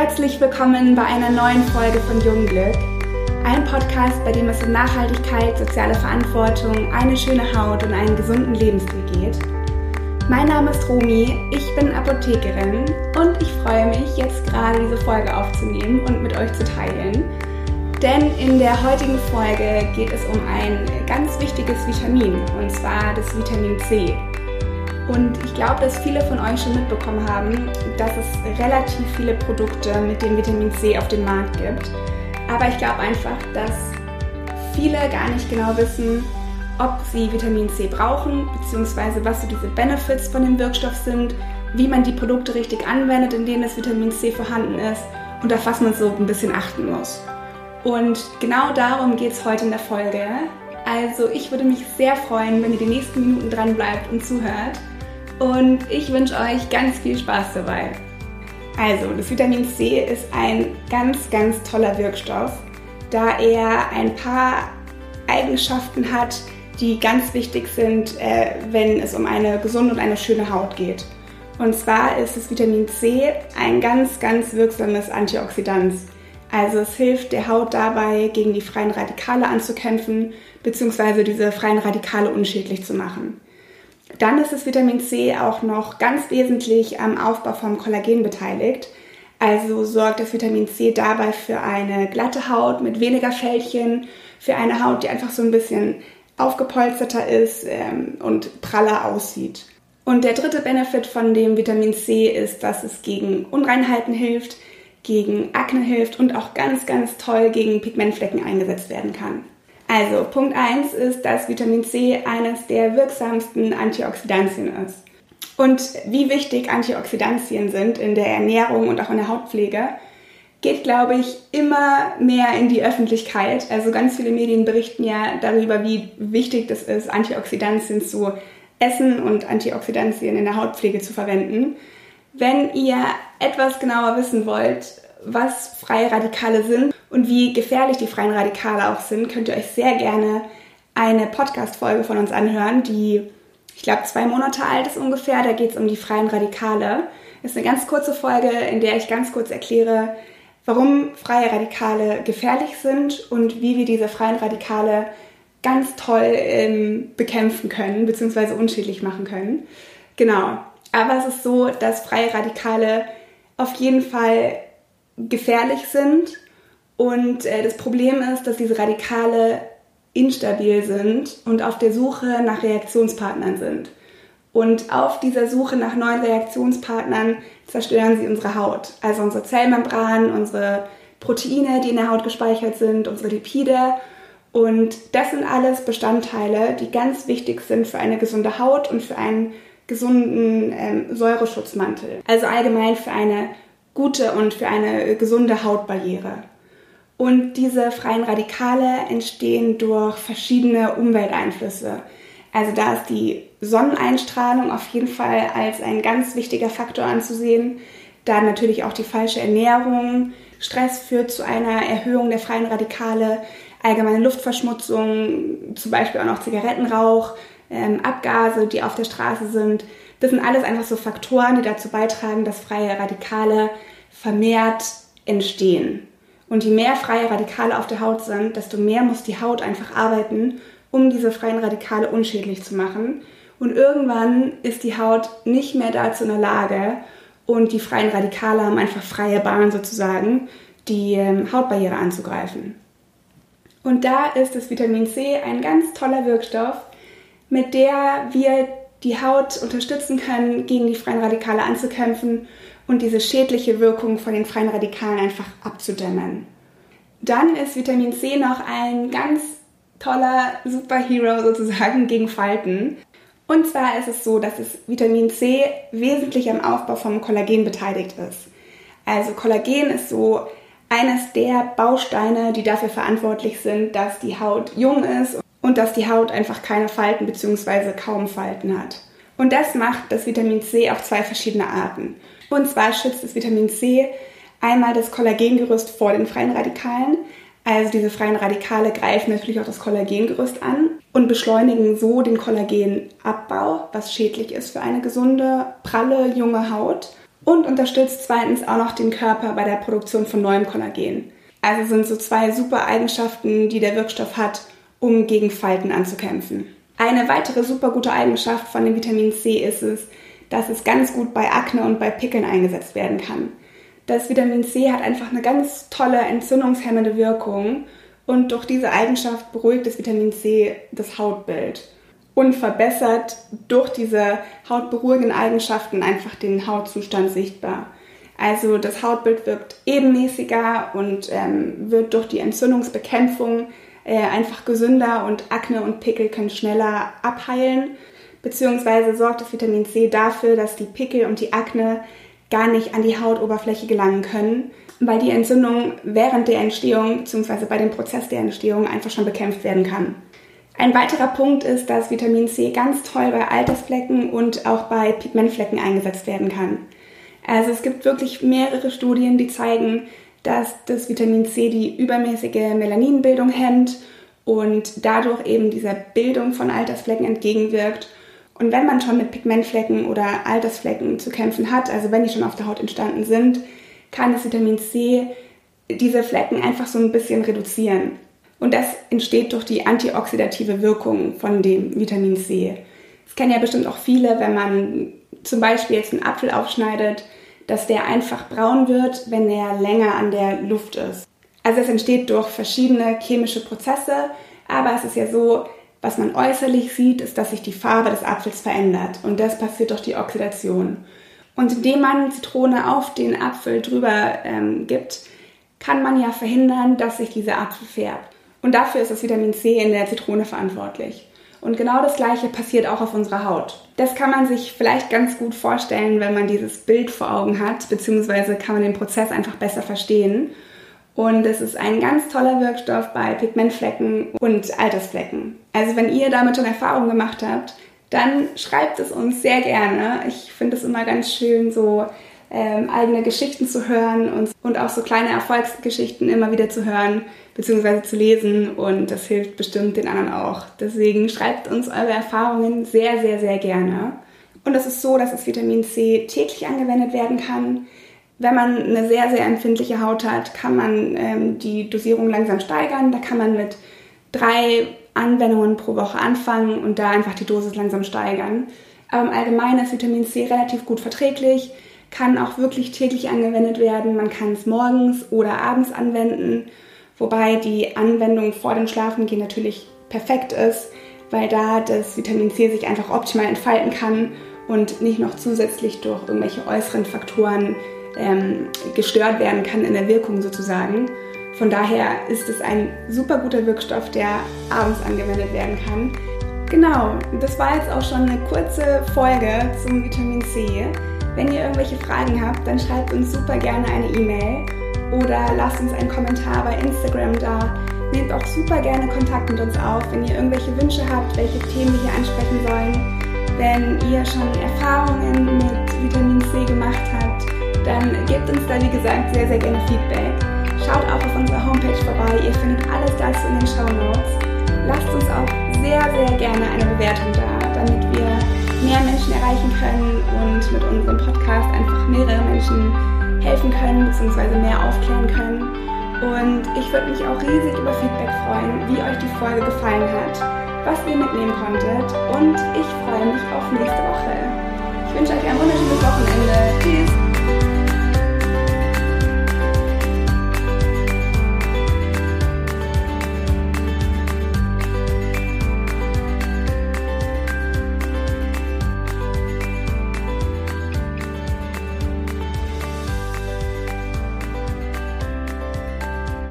Herzlich willkommen bei einer neuen Folge von Jungglück. Ein Podcast, bei dem es um Nachhaltigkeit, soziale Verantwortung, eine schöne Haut und einen gesunden Lebensstil geht. Mein Name ist Romi, ich bin Apothekerin und ich freue mich, jetzt gerade diese Folge aufzunehmen und mit euch zu teilen. Denn in der heutigen Folge geht es um ein ganz wichtiges Vitamin, und zwar das Vitamin C. Und ich glaube, dass viele von euch schon mitbekommen haben, dass es relativ viele Produkte mit dem Vitamin C auf dem Markt gibt. Aber ich glaube einfach, dass viele gar nicht genau wissen, ob sie Vitamin C brauchen, beziehungsweise was so diese Benefits von dem Wirkstoff sind, wie man die Produkte richtig anwendet, in denen das Vitamin C vorhanden ist und auf was man so ein bisschen achten muss. Und genau darum geht es heute in der Folge. Also ich würde mich sehr freuen, wenn ihr die nächsten Minuten dran bleibt und zuhört und ich wünsche euch ganz viel Spaß dabei. Also, das Vitamin C ist ein ganz, ganz toller Wirkstoff, da er ein paar Eigenschaften hat, die ganz wichtig sind, äh, wenn es um eine gesunde und eine schöne Haut geht. Und zwar ist das Vitamin C ein ganz, ganz wirksames Antioxidant. Also es hilft der Haut dabei, gegen die freien Radikale anzukämpfen, beziehungsweise diese freien Radikale unschädlich zu machen. Dann ist das Vitamin C auch noch ganz wesentlich am Aufbau vom Kollagen beteiligt. Also sorgt das Vitamin C dabei für eine glatte Haut mit weniger Fältchen, für eine Haut, die einfach so ein bisschen aufgepolsterter ist ähm, und praller aussieht. Und der dritte Benefit von dem Vitamin C ist, dass es gegen Unreinheiten hilft, gegen Akne hilft und auch ganz, ganz toll gegen Pigmentflecken eingesetzt werden kann. Also Punkt 1 ist, dass Vitamin C eines der wirksamsten Antioxidantien ist. Und wie wichtig Antioxidantien sind in der Ernährung und auch in der Hautpflege, geht, glaube ich, immer mehr in die Öffentlichkeit. Also ganz viele Medien berichten ja darüber, wie wichtig das ist, Antioxidantien zu essen und Antioxidantien in der Hautpflege zu verwenden. Wenn ihr etwas genauer wissen wollt, was freie Radikale sind und wie gefährlich die freien Radikale auch sind, könnt ihr euch sehr gerne eine Podcast-Folge von uns anhören, die, ich glaube, zwei Monate alt ist ungefähr. Da geht es um die freien Radikale. Das ist eine ganz kurze Folge, in der ich ganz kurz erkläre, warum freie Radikale gefährlich sind und wie wir diese freien Radikale ganz toll ähm, bekämpfen können, beziehungsweise unschädlich machen können. Genau. Aber es ist so, dass freie Radikale auf jeden Fall gefährlich sind. Und äh, das Problem ist, dass diese Radikale instabil sind und auf der Suche nach Reaktionspartnern sind. Und auf dieser Suche nach neuen Reaktionspartnern zerstören sie unsere Haut. Also unsere Zellmembran, unsere Proteine, die in der Haut gespeichert sind, unsere Lipide. Und das sind alles Bestandteile, die ganz wichtig sind für eine gesunde Haut und für einen gesunden ähm, Säureschutzmantel. Also allgemein für eine gute und für eine gesunde Hautbarriere. Und diese freien Radikale entstehen durch verschiedene Umwelteinflüsse. Also da ist die Sonneneinstrahlung auf jeden Fall als ein ganz wichtiger Faktor anzusehen. Dann natürlich auch die falsche Ernährung. Stress führt zu einer Erhöhung der freien Radikale, allgemeine Luftverschmutzung, zum Beispiel auch noch Zigarettenrauch, ähm, Abgase, die auf der Straße sind. Das sind alles einfach so Faktoren, die dazu beitragen, dass freie Radikale vermehrt entstehen. Und je mehr freie Radikale auf der Haut sind, desto mehr muss die Haut einfach arbeiten, um diese freien Radikale unschädlich zu machen. Und irgendwann ist die Haut nicht mehr dazu in der Lage und die freien Radikale haben einfach freie Bahn sozusagen, die ähm, Hautbarriere anzugreifen. Und da ist das Vitamin C ein ganz toller Wirkstoff, mit der wir die Haut unterstützen können, gegen die freien Radikale anzukämpfen und diese schädliche Wirkung von den freien Radikalen einfach abzudämmen. Dann ist Vitamin C noch ein ganz toller Superhero sozusagen gegen Falten. Und zwar ist es so, dass es Vitamin C wesentlich am Aufbau vom Kollagen beteiligt ist. Also Kollagen ist so eines der Bausteine, die dafür verantwortlich sind, dass die Haut jung ist und dass die Haut einfach keine Falten bzw. kaum Falten hat. Und das macht das Vitamin C auf zwei verschiedene Arten. Und zwar schützt das Vitamin C einmal das Kollagengerüst vor den freien Radikalen. Also diese freien Radikale greifen natürlich auch das Kollagengerüst an und beschleunigen so den Kollagenabbau, was schädlich ist für eine gesunde, pralle, junge Haut. und unterstützt zweitens auch noch den Körper bei der Produktion von neuem Kollagen. Also sind so zwei super Eigenschaften, die der Wirkstoff hat, um gegen Falten anzukämpfen. Eine weitere super gute Eigenschaft von dem Vitamin C ist es, dass es ganz gut bei Akne und bei Pickeln eingesetzt werden kann. Das Vitamin C hat einfach eine ganz tolle entzündungshemmende Wirkung und durch diese Eigenschaft beruhigt das Vitamin C das Hautbild und verbessert durch diese hautberuhigenden Eigenschaften einfach den Hautzustand sichtbar. Also das Hautbild wirkt ebenmäßiger und ähm, wird durch die Entzündungsbekämpfung äh, einfach gesünder und Akne und Pickel können schneller abheilen. Beziehungsweise sorgt das Vitamin C dafür, dass die Pickel und die Akne gar nicht an die Hautoberfläche gelangen können, weil die Entzündung während der Entstehung bzw. bei dem Prozess der Entstehung einfach schon bekämpft werden kann. Ein weiterer Punkt ist, dass Vitamin C ganz toll bei Altersflecken und auch bei Pigmentflecken eingesetzt werden kann. Also es gibt wirklich mehrere Studien, die zeigen, dass das Vitamin C die übermäßige Melaninbildung hemmt und dadurch eben dieser Bildung von Altersflecken entgegenwirkt und wenn man schon mit Pigmentflecken oder Altersflecken zu kämpfen hat, also wenn die schon auf der Haut entstanden sind, kann das Vitamin C diese Flecken einfach so ein bisschen reduzieren. Und das entsteht durch die antioxidative Wirkung von dem Vitamin C. Das kennen ja bestimmt auch viele, wenn man zum Beispiel jetzt einen Apfel aufschneidet, dass der einfach braun wird, wenn er länger an der Luft ist. Also es entsteht durch verschiedene chemische Prozesse, aber es ist ja so, was man äußerlich sieht, ist, dass sich die Farbe des Apfels verändert und das passiert durch die Oxidation. Und indem man Zitrone auf den Apfel drüber ähm, gibt, kann man ja verhindern, dass sich dieser Apfel färbt. Und dafür ist das Vitamin C in der Zitrone verantwortlich. Und genau das gleiche passiert auch auf unserer Haut. Das kann man sich vielleicht ganz gut vorstellen, wenn man dieses Bild vor Augen hat, beziehungsweise kann man den Prozess einfach besser verstehen. Und es ist ein ganz toller Wirkstoff bei Pigmentflecken und Altersflecken. Also wenn ihr damit schon Erfahrungen gemacht habt, dann schreibt es uns sehr gerne. Ich finde es immer ganz schön, so ähm, eigene Geschichten zu hören und, und auch so kleine Erfolgsgeschichten immer wieder zu hören bzw. zu lesen und das hilft bestimmt den anderen auch. Deswegen schreibt uns eure Erfahrungen sehr, sehr, sehr gerne. Und es ist so, dass das Vitamin C täglich angewendet werden kann. Wenn man eine sehr, sehr empfindliche Haut hat, kann man ähm, die Dosierung langsam steigern. Da kann man mit drei Anwendungen pro Woche anfangen und da einfach die Dosis langsam steigern. Aber im Allgemeinen ist Vitamin C relativ gut verträglich, kann auch wirklich täglich angewendet werden. Man kann es morgens oder abends anwenden, wobei die Anwendung vor dem Schlafengehen natürlich perfekt ist, weil da das Vitamin C sich einfach optimal entfalten kann und nicht noch zusätzlich durch irgendwelche äußeren Faktoren ähm, gestört werden kann in der Wirkung sozusagen. Von daher ist es ein super guter Wirkstoff, der abends angewendet werden kann. Genau, das war jetzt auch schon eine kurze Folge zum Vitamin C. Wenn ihr irgendwelche Fragen habt, dann schreibt uns super gerne eine E-Mail oder lasst uns einen Kommentar bei Instagram da. Nehmt auch super gerne Kontakt mit uns auf, wenn ihr irgendwelche Wünsche habt, welche Themen wir hier ansprechen sollen. Wenn ihr schon Erfahrungen mit Vitamin C gemacht habt, dann gebt uns da wie gesagt sehr, sehr gerne Feedback. Schaut auch auf unserer Homepage vorbei, ihr findet alles dazu in den Show Notes. Lasst uns auch sehr, sehr gerne eine Bewertung da, damit wir mehr Menschen erreichen können und mit unserem Podcast einfach mehrere Menschen helfen können bzw. mehr aufklären können. Und ich würde mich auch riesig über Feedback freuen, wie euch die Folge gefallen hat, was ihr mitnehmen konntet und ich freue mich auf nächste Woche. Ich wünsche euch ein wunderschönes Wochenende. Tschüss!